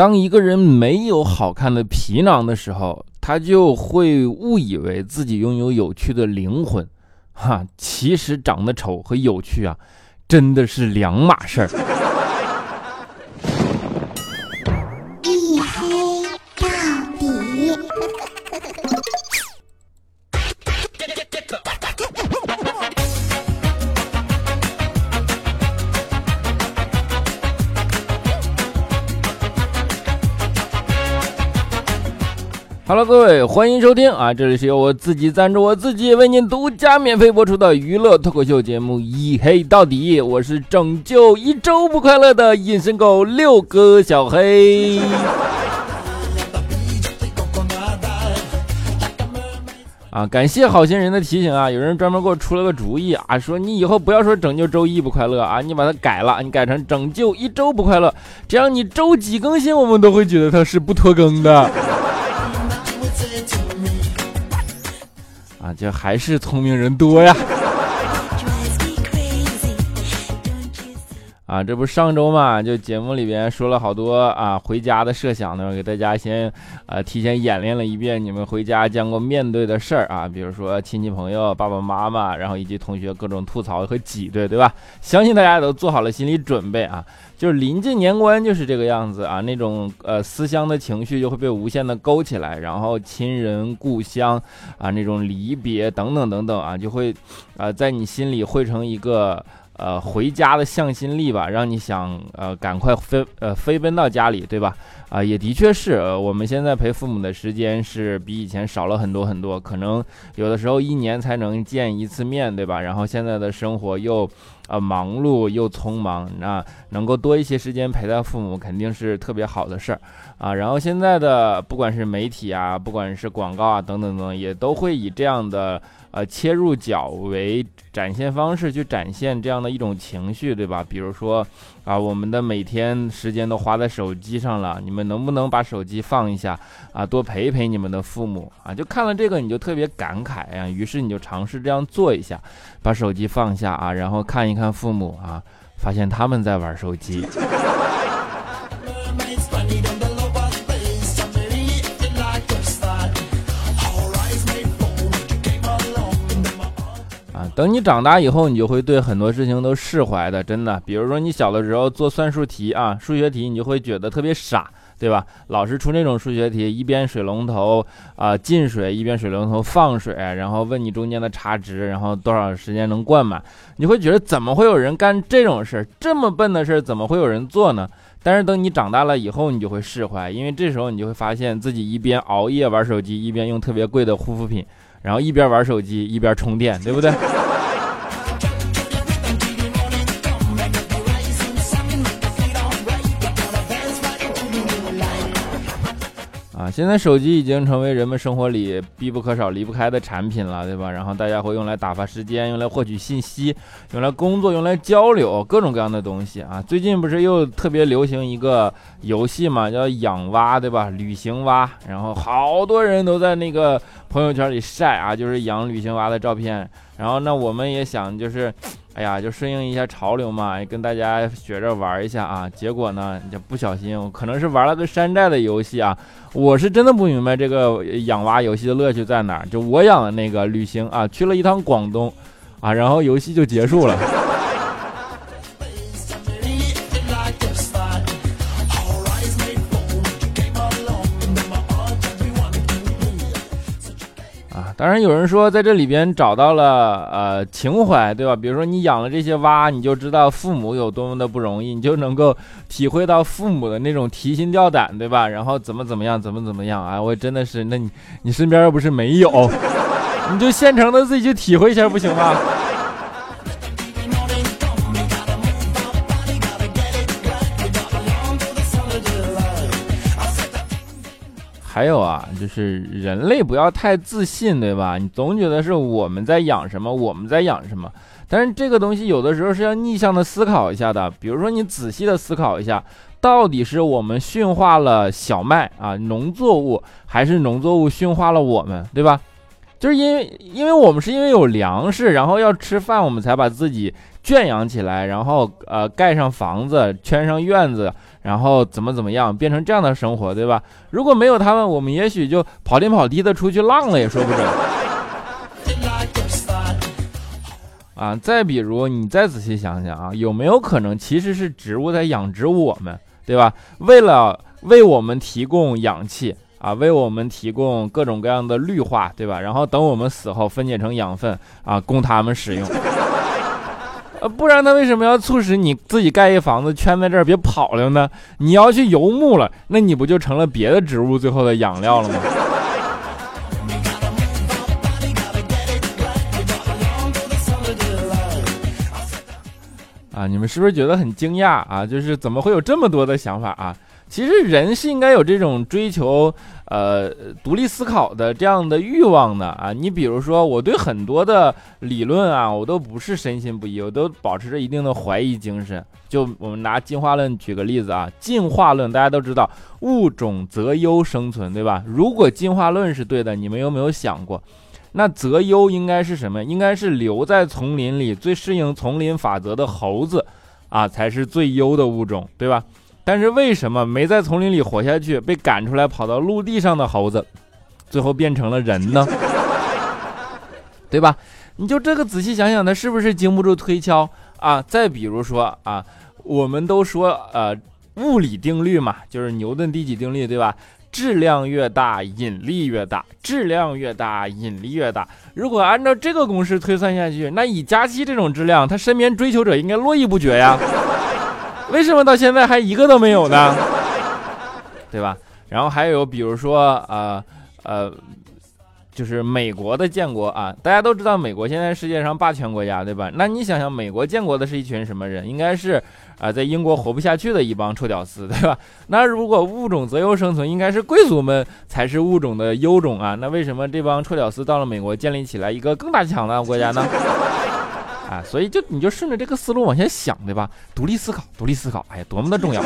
当一个人没有好看的皮囊的时候，他就会误以为自己拥有有趣的灵魂，哈，其实长得丑和有趣啊，真的是两码事儿。欢迎收听啊！这里是由我自己赞助我自己为您独家免费播出的娱乐脱口秀节目《一黑到底》，我是拯救一周不快乐的隐身狗六哥小黑。啊，感谢好心人的提醒啊！有人专门给我出了个主意啊，说你以后不要说拯救周一不快乐啊，你把它改了，你改成拯救一周不快乐，这样你周几更新，我们都会觉得它是不拖更的。就还是聪明人多呀！啊，这不上周嘛，就节目里边说了好多啊回家的设想呢，给大家先呃提前演练了一遍你们回家将过面对的事儿啊，比如说亲戚朋友、爸爸妈妈，然后以及同学各种吐槽和挤兑，对吧？相信大家都做好了心理准备啊。就是临近年关就是这个样子啊，那种呃思乡的情绪就会被无限的勾起来，然后亲人故乡啊那种离别等等等等啊，就会啊在你心里汇成一个呃回家的向心力吧，让你想呃赶快飞呃飞奔到家里，对吧？啊，也的确是，呃，我们现在陪父母的时间是比以前少了很多很多，可能有的时候一年才能见一次面对吧？然后现在的生活又。啊，忙碌又匆忙，那能够多一些时间陪在父母，肯定是特别好的事儿啊。然后现在的不管是媒体啊，不管是广告啊，等等等，也都会以这样的呃切入角为展现方式去展现这样的一种情绪，对吧？比如说啊，我们的每天时间都花在手机上了，你们能不能把手机放一下啊？多陪一陪你们的父母啊！就看了这个，你就特别感慨呀，于是你就尝试这样做一下，把手机放下啊，然后看一看。看父母啊，发现他们在玩手机。等你长大以后，你就会对很多事情都释怀的，真的。比如说你小的时候做算术题啊，数学题，你就会觉得特别傻。对吧？老师出那种数学题，一边水龙头啊进水，一边水龙头放水，然后问你中间的差值，然后多少时间能灌满，你会觉得怎么会有人干这种事儿？这么笨的事儿怎么会有人做呢？但是等你长大了以后，你就会释怀，因为这时候你就会发现自己一边熬夜玩手机，一边用特别贵的护肤品，然后一边玩手机一边充电，对不对？现在手机已经成为人们生活里必不可少、离不开的产品了，对吧？然后大家会用来打发时间，用来获取信息，用来工作，用来交流，各种各样的东西啊。最近不是又特别流行一个游戏嘛，叫养蛙，对吧？旅行蛙，然后好多人都在那个朋友圈里晒啊，就是养旅行蛙的照片。然后呢我们也想就是。哎呀，就顺应一下潮流嘛，跟大家学着玩一下啊。结果呢，就不小心，可能是玩了个山寨的游戏啊。我是真的不明白这个养蛙游戏的乐趣在哪儿。就我养的那个旅行啊，去了一趟广东，啊，然后游戏就结束了。当然有人说，在这里边找到了呃情怀，对吧？比如说你养了这些蛙，你就知道父母有多么的不容易，你就能够体会到父母的那种提心吊胆，对吧？然后怎么怎么样，怎么怎么样啊？我真的是，那你你身边又不是没有，你就现成的自己去体会一下不行吗？还有啊，就是人类不要太自信，对吧？你总觉得是我们在养什么，我们在养什么。但是这个东西有的时候是要逆向的思考一下的。比如说，你仔细的思考一下，到底是我们驯化了小麦啊，农作物，还是农作物驯化了我们，对吧？就是因为，因为我们是因为有粮食，然后要吃饭，我们才把自己圈养起来，然后呃盖上房子，圈上院子。然后怎么怎么样，变成这样的生活，对吧？如果没有他们，我们也许就跑天跑地的出去浪了，也说不准。啊，再比如，你再仔细想想啊，有没有可能其实是植物在养殖我们，对吧？为了为我们提供氧气啊，为我们提供各种各样的绿化，对吧？然后等我们死后分解成养分啊，供他们使用。呃，不然他为什么要促使你自己盖一房子圈在这儿别跑了呢？你要去游牧了，那你不就成了别的植物最后的养料了吗？啊，你们是不是觉得很惊讶啊？就是怎么会有这么多的想法啊？其实人是应该有这种追求，呃，独立思考的这样的欲望呢啊。你比如说，我对很多的理论啊，我都不是深信不疑，我都保持着一定的怀疑精神。就我们拿进化论举个例子啊，进化论大家都知道，物种择优生存，对吧？如果进化论是对的，你们有没有想过？那择优应该是什么？应该是留在丛林里最适应丛林法则的猴子，啊，才是最优的物种，对吧？但是为什么没在丛林里活下去，被赶出来跑到陆地上的猴子，最后变成了人呢？对吧？你就这个仔细想想，它是不是经不住推敲啊？再比如说啊，我们都说呃物理定律嘛，就是牛顿第几定律，对吧？质量越大，引力越大；质量越大，引力越大。如果按照这个公式推算下去，那以佳期这种质量，他身边追求者应该络绎不绝呀。为什么到现在还一个都没有呢？对吧？然后还有比如说，呃呃，就是美国的建国啊，大家都知道美国现在世界上霸权国家，对吧？那你想想，美国建国的是一群什么人？应该是。啊，在英国活不下去的一帮臭屌丝，对吧？那如果物种择优生存，应该是贵族们才是物种的优种啊。那为什么这帮臭屌丝到了美国，建立起来一个更大强大的国家呢？啊，所以就你就顺着这个思路往前想，对吧？独立思考，独立思考，哎呀，多么的重要！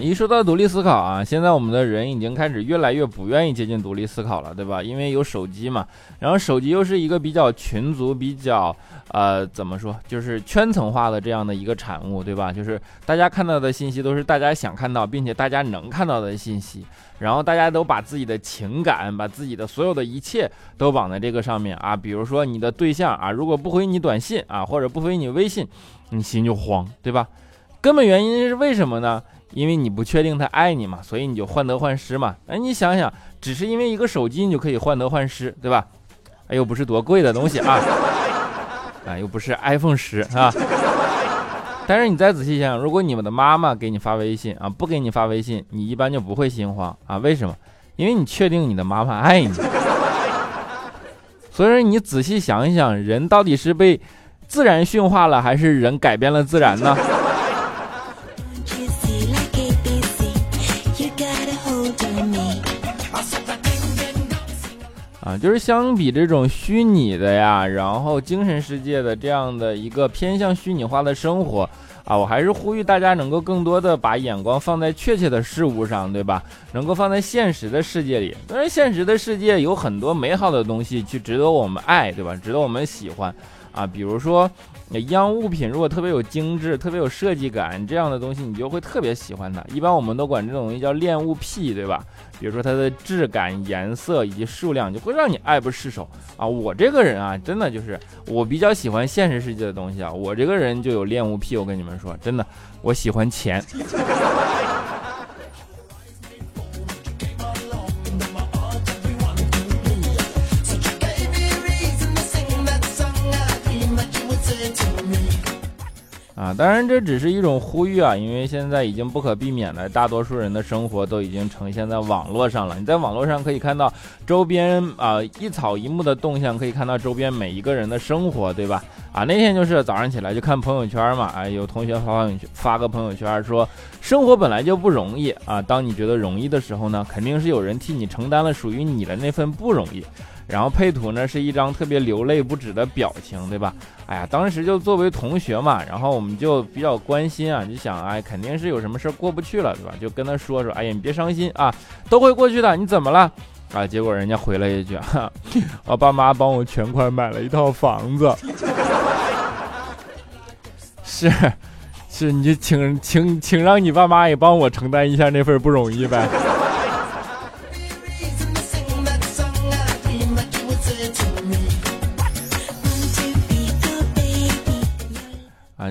一说到独立思考啊，现在我们的人已经开始越来越不愿意接近独立思考了，对吧？因为有手机嘛，然后手机又是一个比较群族、比较呃怎么说，就是圈层化的这样的一个产物，对吧？就是大家看到的信息都是大家想看到并且大家能看到的信息，然后大家都把自己的情感、把自己的所有的一切都绑在这个上面啊。比如说你的对象啊，如果不回你短信啊，或者不回你微信，你心就慌，对吧？根本原因是为什么呢？因为你不确定他爱你嘛，所以你就患得患失嘛。哎，你想想，只是因为一个手机，你就可以患得患失，对吧？哎，又不是多贵的东西啊，啊，又不是 iPhone 十啊。但是你再仔细想想，如果你们的妈妈给你发微信啊，不给你发微信，你一般就不会心慌啊。为什么？因为你确定你的妈妈爱你。所以说，你仔细想一想，人到底是被自然驯化了，还是人改变了自然呢？就是相比这种虚拟的呀，然后精神世界的这样的一个偏向虚拟化的生活啊，我还是呼吁大家能够更多的把眼光放在确切的事物上，对吧？能够放在现实的世界里。当然，现实的世界有很多美好的东西去值得我们爱，对吧？值得我们喜欢。啊，比如说，一样物品如果特别有精致、特别有设计感，这样的东西你就会特别喜欢它。一般我们都管这种东西叫恋物癖，对吧？比如说它的质感、颜色以及数量，就会让你爱不释手啊。我这个人啊，真的就是我比较喜欢现实世界的东西啊。我这个人就有恋物癖，我跟你们说，真的，我喜欢钱。当然这只是一种呼吁啊，因为现在已经不可避免的，大多数人的生活都已经呈现在网络上了。你在网络上可以看到周边啊一草一木的动向，可以看到周边每一个人的生活，对吧？啊，那天就是早上起来就看朋友圈嘛，啊，有同学发朋友圈发个朋友圈说，生活本来就不容易啊，当你觉得容易的时候呢，肯定是有人替你承担了属于你的那份不容易。然后配图呢是一张特别流泪不止的表情，对吧？哎呀，当时就作为同学嘛，然后我们就比较关心啊，就想哎，肯定是有什么事过不去了，对吧？就跟他说说，哎呀，你别伤心啊，都会过去的。你怎么了？啊，结果人家回了一句：“我 爸妈帮我全款买了一套房子。”是，是，你就请请请让你爸妈也帮我承担一下那份不容易呗。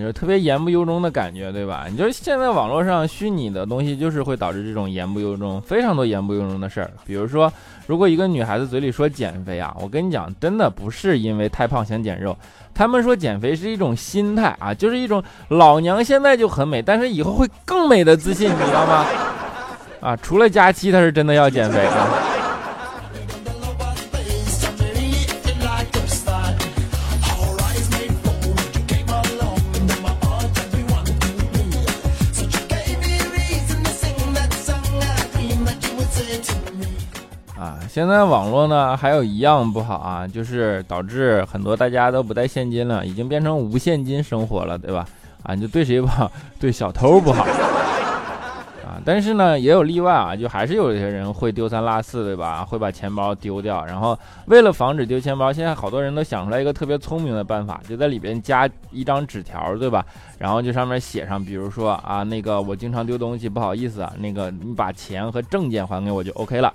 就特别言不由衷的感觉，对吧？你就是现在网络上虚拟的东西，就是会导致这种言不由衷，非常多言不由衷的事儿。比如说，如果一个女孩子嘴里说减肥啊，我跟你讲，真的不是因为太胖想减肉，他们说减肥是一种心态啊，就是一种老娘现在就很美，但是以后会更美的自信，你知道吗？啊，除了假期，她是真的要减肥啊。现在网络呢还有一样不好啊，就是导致很多大家都不带现金了，已经变成无现金生活了，对吧？啊，你就对谁不好？对小偷不好 啊。但是呢，也有例外啊，就还是有一些人会丢三落四，对吧？会把钱包丢掉。然后为了防止丢钱包，现在好多人都想出来一个特别聪明的办法，就在里边加一张纸条，对吧？然后就上面写上，比如说啊，那个我经常丢东西，不好意思啊，那个你把钱和证件还给我就 OK 了。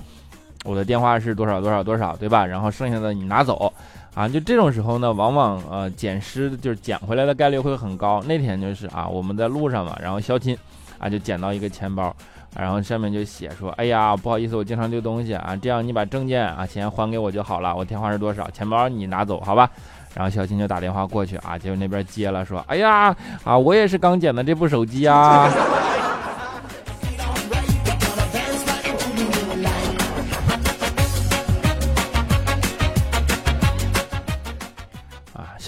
我的电话是多少多少多少，对吧？然后剩下的你拿走，啊，就这种时候呢，往往呃捡失就是捡回来的概率会很高。那天就是啊，我们在路上嘛，然后肖亲啊就捡到一个钱包，然后上面就写说，哎呀，不好意思，我经常丢东西啊，这样你把证件啊钱还给我就好了，我电话是多少，钱包你拿走，好吧？然后小青就打电话过去啊，结果那边接了，说，哎呀，啊，我也是刚捡的这部手机啊。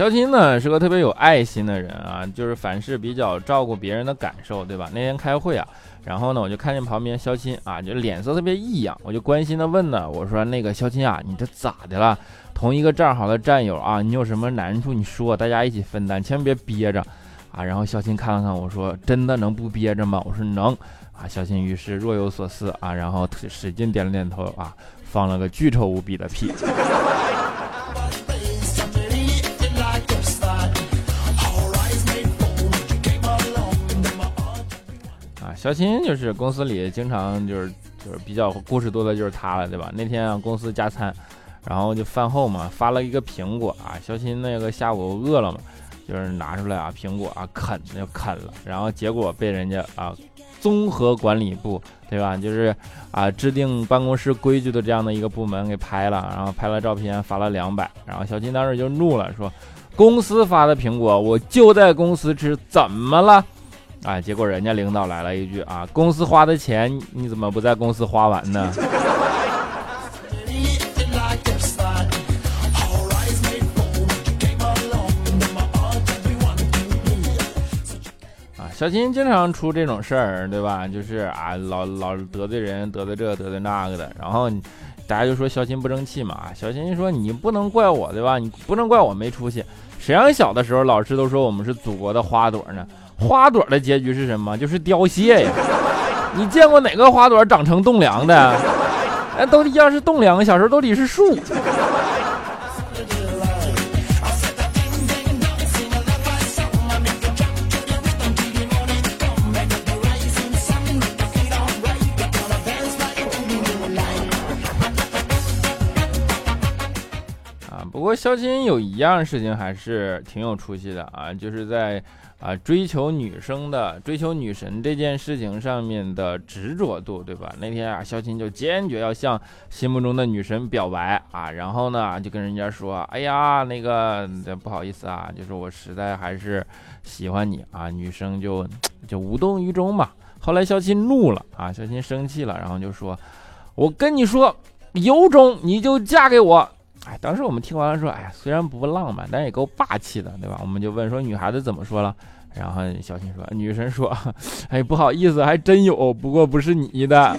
肖钦呢是个特别有爱心的人啊，就是凡事比较照顾别人的感受，对吧？那天开会啊，然后呢我就看见旁边肖钦啊，就脸色特别异样，我就关心的问呢，我说那个肖钦啊，你这咋的了？同一个战壕的战友啊，你有什么难处你说，大家一起分担，千万别憋着啊。然后肖钦看了看我说，真的能不憋着吗？我说能啊。肖钦于是若有所思啊，然后使劲点了点头啊，放了个巨臭无比的屁。小青就是公司里经常就是就是比较故事多的就是他了，对吧？那天啊公司加餐，然后就饭后嘛发了一个苹果啊，小青那个下午饿了嘛，就是拿出来啊苹果啊啃就啃了，然后结果被人家啊综合管理部对吧，就是啊制定办公室规矩的这样的一个部门给拍了，然后拍了照片发了两百，然后小青当时就怒了，说公司发的苹果我就在公司吃，怎么了？啊！结果人家领导来了一句啊，公司花的钱你怎么不在公司花完呢？啊，小金经常出这种事儿，对吧？就是啊，老老得罪人，得罪这得罪那个的，然后大家就说小金不争气嘛。小金说你不能怪我，对吧？你不能怪我没出息。谁让小的时候老师都说我们是祖国的花朵呢？花朵的结局是什么？就是凋谢呀！你见过哪个花朵长成栋梁的？哎，都一样是栋梁，小时候都得是树。啊，不过肖钦有一样事情还是挺有出息的啊，就是在。啊，追求女生的、追求女神这件事情上面的执着度，对吧？那天啊，肖钦就坚决要向心目中的女神表白啊，然后呢，就跟人家说：“哎呀，那个不好意思啊，就是我实在还是喜欢你啊。”女生就就无动于衷嘛。后来肖钦怒了啊，肖钦生气了，然后就说：“我跟你说，有种你就嫁给我。”哎，当时我们听完了说，哎呀，虽然不浪漫，但也够霸气的，对吧？我们就问说，女孩子怎么说了？然后小新说，女神说，哎，不好意思，还真有，不过不是你的。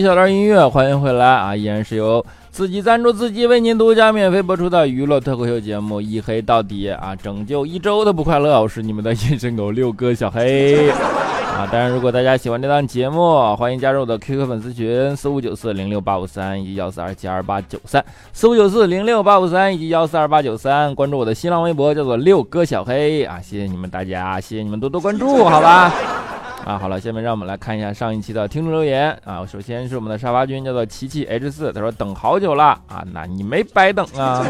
一小段音乐，欢迎回来啊！依然是由自己赞助自己为您独家免费播出的娱乐脱口秀节目《一黑到底》啊，拯救一周的不快乐，我是你们的隐身狗六哥小黑 啊！当然，如果大家喜欢这档节目，欢迎加入我的 QQ 粉丝群四五九四零六八五三以及幺四二七二八九三四五九四零六八五三以及幺四二八九三，关注我的新浪微博叫做六哥小黑啊！谢谢你们大家，谢谢你们多多关注，好吧？啊，好了，下面让我们来看一下上一期的听众留言啊。首先是我们的沙发君，叫做琪琪 H 四，他说等好久了啊，那你没白等啊。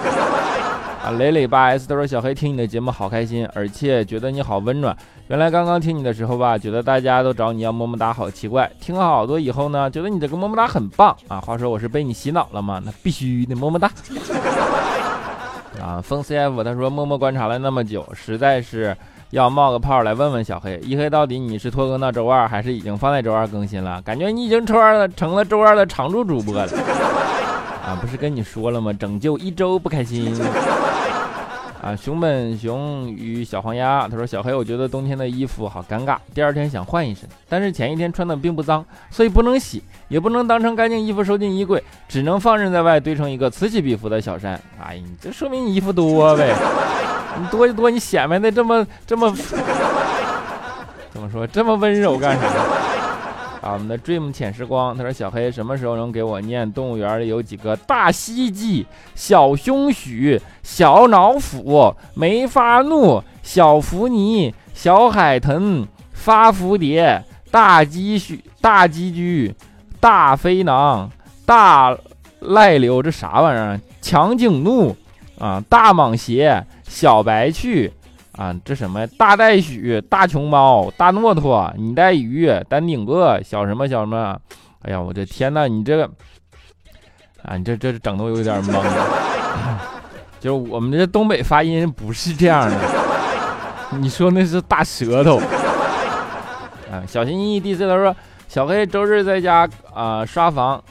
啊，磊磊八 S，他说小黑听你的节目好开心，而且觉得你好温暖。原来刚刚听你的时候吧，觉得大家都找你要么么哒，好奇怪。听了好多以后呢，觉得你这个么么哒很棒啊。话说我是被你洗脑了吗？那必须得么么哒。啊，风 CF 他说默默观察了那么久，实在是。要冒个泡来问问小黑，一黑到底你是拖更到周二，还是已经放在周二更新了？感觉你已经周二了，成了周二的常驻主播了。啊，不是跟你说了吗？拯救一周不开心。啊，熊本熊与小黄鸭，他说小黑，我觉得冬天的衣服好尴尬，第二天想换一身，但是前一天穿的并不脏，所以不能洗，也不能当成干净衣服收进衣柜，只能放任在外堆成一个此起彼伏的小山。哎呀，这说明你衣服多呗。你多就多，你显摆的这么这么 怎么说这么温柔干啥？啊，我们的 Dream 浅时光，他说小黑什么时候能给我念动物园里有几个大蜥蜴、小胸许、小脑斧、梅发怒、小福尼、小海豚、发蝴蝶、大鸡须、大鸡居、大飞囊、大赖流，这啥玩意儿？强颈怒啊，大蟒鞋。小白去啊，这什么大袋鼠、大熊猫、大骆驼、你带鱼、丹顶鹤、小什么小什么？哎呀，我的天呐，你这个啊，你这这整的我有点懵。就是我们这东北发音不是这样的，你说那是大舌头啊。小心翼翼 DC 他说，小黑周日在家啊刷房。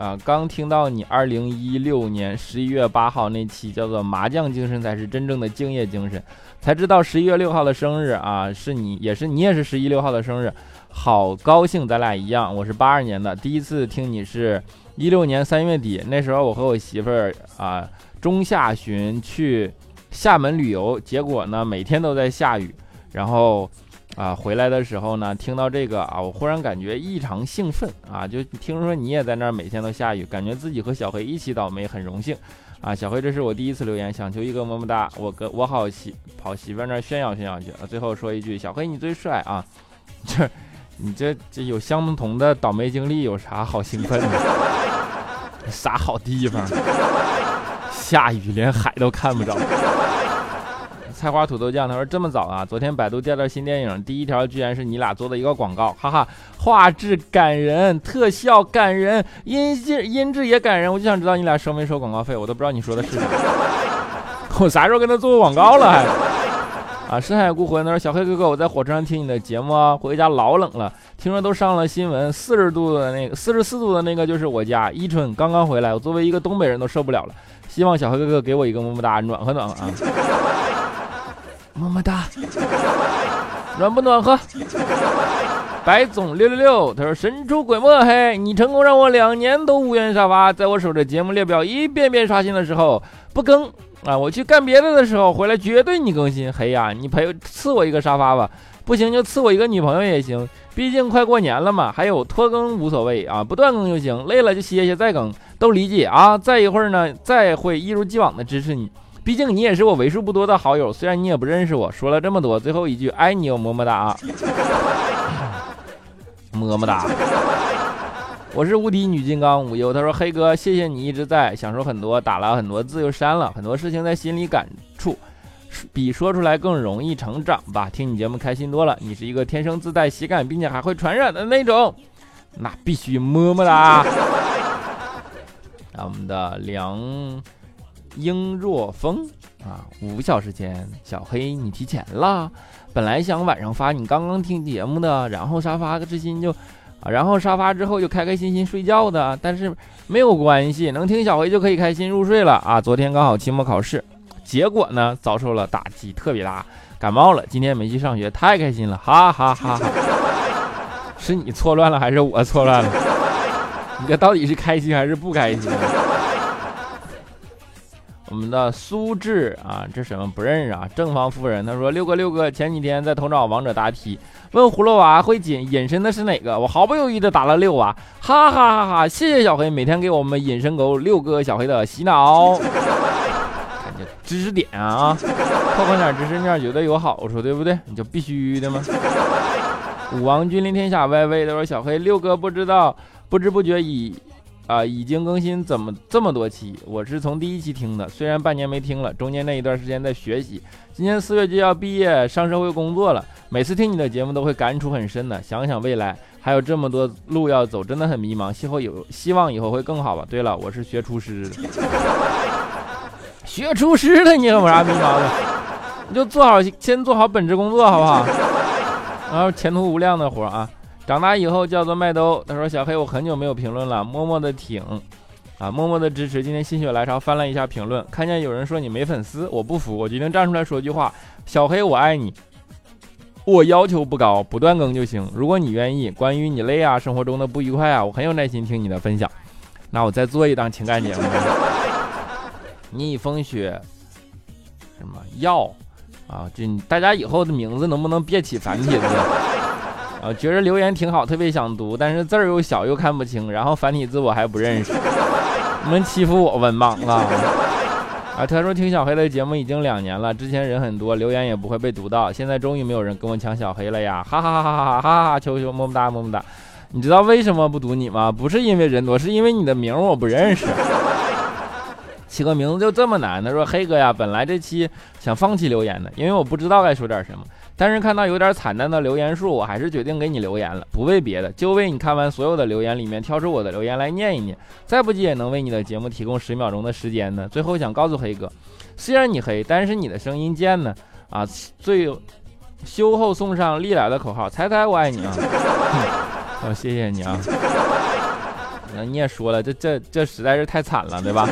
啊，刚听到你二零一六年十一月八号那期叫做“麻将精神才是真正的敬业精神”，才知道十一月六号的生日啊，是你也是你也是十一六号的生日，好高兴，咱俩一样。我是八二年的，第一次听你是一六年三月底，那时候我和我媳妇儿啊中下旬去厦门旅游，结果呢每天都在下雨，然后。啊，回来的时候呢，听到这个啊，我忽然感觉异常兴奋啊！就听说你也在那儿，每天都下雨，感觉自己和小黑一起倒霉，很荣幸啊！小黑，这是我第一次留言，想求一个么么哒，我跟我好媳跑媳妇那儿炫耀炫耀去。最后说一句，小黑你最帅啊！这你这这有相同的倒霉经历，有啥好兴奋的？啥好地方？下雨连海都看不着。菜花土豆酱，他说这么早啊？昨天百度调到新电影，第一条居然是你俩做的一个广告，哈哈，画质感人，特效感人，音质音质也感人，我就想知道你俩收没收广告费，我都不知道你说的是啥。我啥时候跟他做过广告了还？啊，深海孤魂，他说小黑哥哥，我在火车上听你的节目啊，回家老冷了，听说都上了新闻，四十度的那个，四十四度的那个就是我家，伊春刚刚回来，我作为一个东北人都受不了了，希望小黑哥哥给我一个么么哒，暖和暖和啊。么么哒，暖不暖和？白总六六六，他说神出鬼没，嘿，你成功让我两年都无缘沙发，在我守着节目列表一遍遍刷新的时候不更啊，我去干别的的时候回来绝对你更新，嘿呀，你陪赐我一个沙发吧，不行就赐我一个女朋友也行，毕竟快过年了嘛。还有拖更无所谓啊，不断更就行，累了就歇歇再更，都理解啊。再一会儿呢，再会一如既往的支持你。毕竟你也是我为数不多的好友，虽然你也不认识我。说了这么多，最后一句爱你哦，么么哒，么么哒。我是无敌女金刚无忧，他说黑哥，谢谢你一直在，想说很多，打了很多字又删了很多事情，在心里感触，比说出来更容易成长吧。听你节目开心多了，你是一个天生自带喜感，并且还会传染的那种，那必须么么哒。我们的梁。英若风啊，五小时前，小黑你提前了。本来想晚上发你刚刚听节目的，然后沙发之心就啊，然后沙发之后就开开心心睡觉的。但是没有关系，能听小黑就可以开心入睡了啊。昨天刚好期末考试，结果呢遭受了打击，特别大，感冒了。今天没去上学，太开心了，哈哈哈哈。是你错乱了还是我错乱了？你这到底是开心还是不开心？我们的苏志啊，这什么不认识啊？正方夫人，他说六哥六哥，前几天在头找王者答题，问葫芦娃会隐隐身的是哪个？我毫不犹豫的答了六啊，哈哈哈哈！谢谢小黑每天给我们隐身狗六哥小黑的洗脑，看这知识点啊，拓宽点知识面觉得有好处，对不对？你就必须的吗？武王君临天下，歪歪他说小黑六哥不知道，不知不觉已。啊，已经更新怎么这么多期？我是从第一期听的，虽然半年没听了，中间那一段时间在学习。今年四月就要毕业上社会工作了，每次听你的节目都会感触很深的。想想未来还有这么多路要走，真的很迷茫。希后有希望以后会更好吧。对了，我是学厨师的，学厨师的你有啥迷茫的？你就做好先做好本职工作好不好？然后前途无量的活啊。长大以后叫做麦兜。他说：“小黑，我很久没有评论了，默默的挺，啊，默默的支持。今天心血来潮翻了一下评论，看见有人说你没粉丝，我不服，我决定站出来说句话：小黑，我爱你。我要求不高，不断更就行。如果你愿意，关于你累啊，生活中的不愉快啊，我很有耐心听你的分享。那我再做一档情感节目。逆风雪，什么药啊？就大家以后的名字能不能别起繁体字？”啊，觉着留言挺好，特别想读，但是字儿又小又看不清，然后繁体字我还不认识，你们欺负我文盲啊！啊，他说听小黑的节目已经两年了，之前人很多，留言也不会被读到，现在终于没有人跟我抢小黑了呀！哈哈哈哈哈哈哈！求求么么哒么么哒！你知道为什么不读你吗？不是因为人多，是因为你的名我不认识。起个名字就这么难？他说黑哥呀，本来这期想放弃留言的，因为我不知道该说点什么。但是看到有点惨淡的留言数，我还是决定给你留言了，不为别的，就为你看完所有的留言里面挑出我的留言来念一念，再不济也能为你的节目提供十秒钟的时间呢。最后想告诉黑哥，虽然你黑，但是你的声音贱呢。啊，最修后送上历来的口号，猜猜我爱你啊！好，谢谢你啊。那你也说了，这这这实在是太惨了，对吧？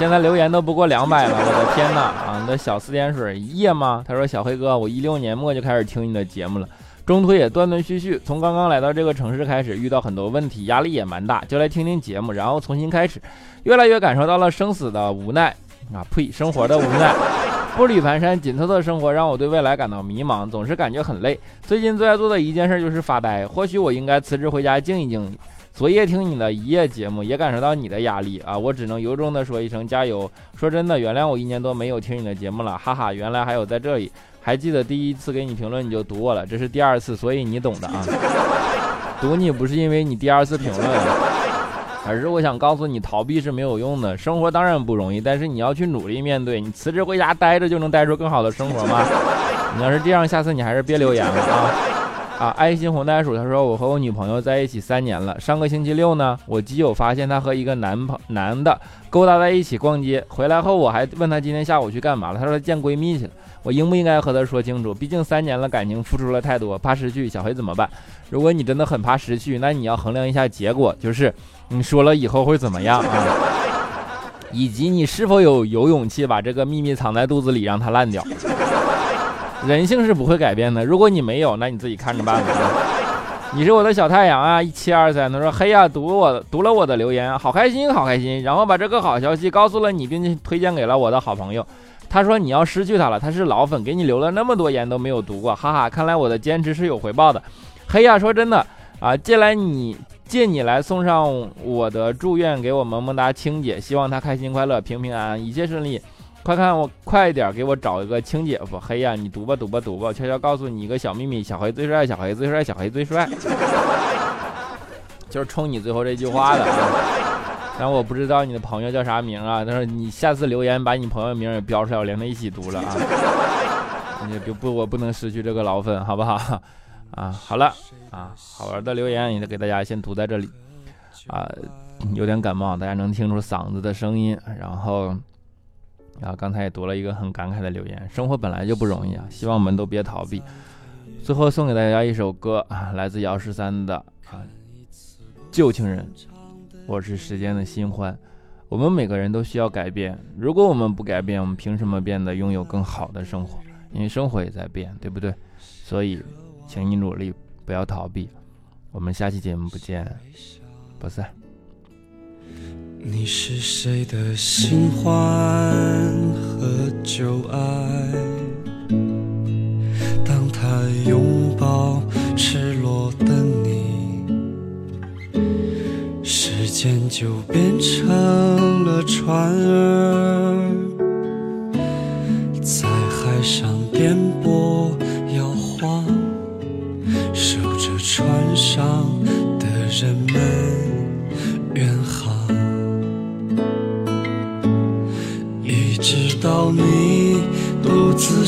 现在留言都不过两百了，我的天哪！啊，那小四点水一夜吗？他说：“小黑哥，我一六年末就开始听你的节目了，中途也断断续续。从刚刚来到这个城市开始，遇到很多问题，压力也蛮大，就来听听节目，然后重新开始，越来越感受到了生死的无奈啊，呸，生活的无奈。步履蹒跚、紧凑的生活让我对未来感到迷茫，总是感觉很累。最近最爱做的一件事就是发呆，或许我应该辞职回家静一静。”昨夜听你的一夜节目，也感受到你的压力啊！我只能由衷的说一声加油。说真的，原谅我一年多没有听你的节目了，哈哈！原来还有在这里，还记得第一次给你评论你就读我了，这是第二次，所以你懂的啊。读你不是因为你第二次评论，而是我想告诉你，逃避是没有用的。生活当然不容易，但是你要去努力面对。你辞职回家待着就能待出更好的生活吗？你要是这样，下次你还是别留言了啊。啊，爱心红袋鼠，他说我和我女朋友在一起三年了。上个星期六呢，我基友发现他和一个男朋男的勾搭在一起逛街，回来后我还问他今天下午去干嘛了，他说见闺蜜去了。我应不应该和他说清楚？毕竟三年了，感情付出了太多，怕失去，小黑怎么办？如果你真的很怕失去，那你要衡量一下结果，就是你说了以后会怎么样啊？以及你是否有有勇气把这个秘密藏在肚子里，让它烂掉？人性是不会改变的。如果你没有，那你自己看着办吧。你是我的小太阳啊！一七二三，他说：“嘿呀，读我读了我的留言，好开心，好开心。”然后把这个好消息告诉了你，并且推荐给了我的好朋友。他说：“你要失去他了，他是老粉，给你留了那么多言都没有读过，哈哈！看来我的坚持是有回报的。”嘿呀，说真的啊，借来你借你来送上我的祝愿给我萌萌哒青姐，希望她开心快乐，平平安安，一切顺利。快看我快点，给我找一个亲姐夫。黑呀，你读吧读吧读吧，悄悄告诉你一个小秘密：小黑最帅，小黑最帅，小黑最帅。就是冲你最后这句话的。但我不知道你的朋友叫啥名啊？但是你下次留言把你朋友名也标出来，我连他一起读了啊。你不不，我不能失去这个老粉，好不好？啊，好了啊，好玩的留言也给大家先读在这里。啊，有点感冒，大家能听出嗓子的声音，然后。然后刚才也读了一个很感慨的留言，生活本来就不容易啊，希望我们都别逃避。最后送给大家一首歌啊，来自姚十三的啊，旧情人，我是时间的新欢。我们每个人都需要改变，如果我们不改变，我们凭什么变得拥有更好的生活？因为生活也在变，对不对？所以，请你努力，不要逃避。我们下期节目不见不散。你是谁的新欢和旧爱？当他拥抱赤裸的你，时间就变成了船儿，在海上颠簸摇晃，守着船上的人们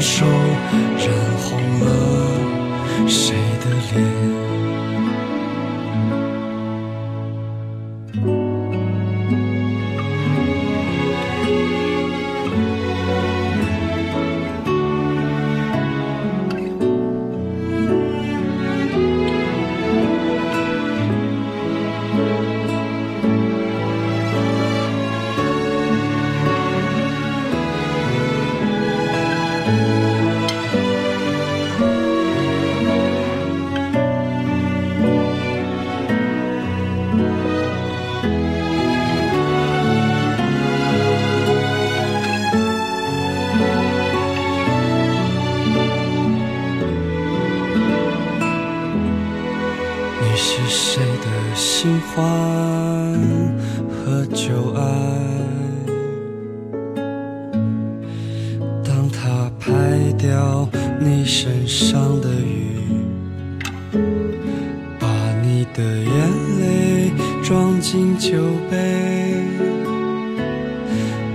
手，染红了谁的脸？敬酒杯，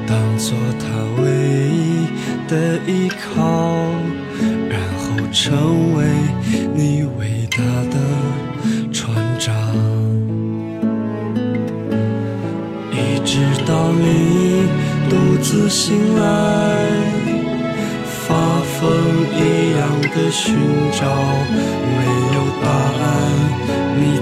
当做他唯一的依靠，然后成为你伟大的船长，一直到你独自醒来，发疯一样的寻找，没有答案。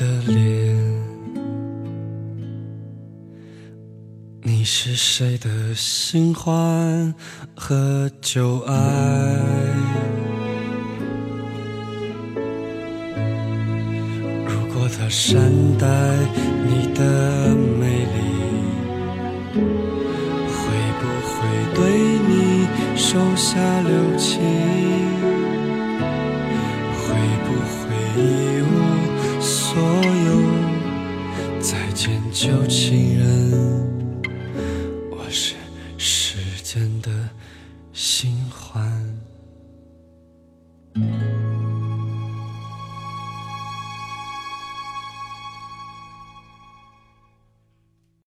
的脸。你是谁的新欢和旧爱？如果他善待你的美丽，会不会对你手下留情？旧情人。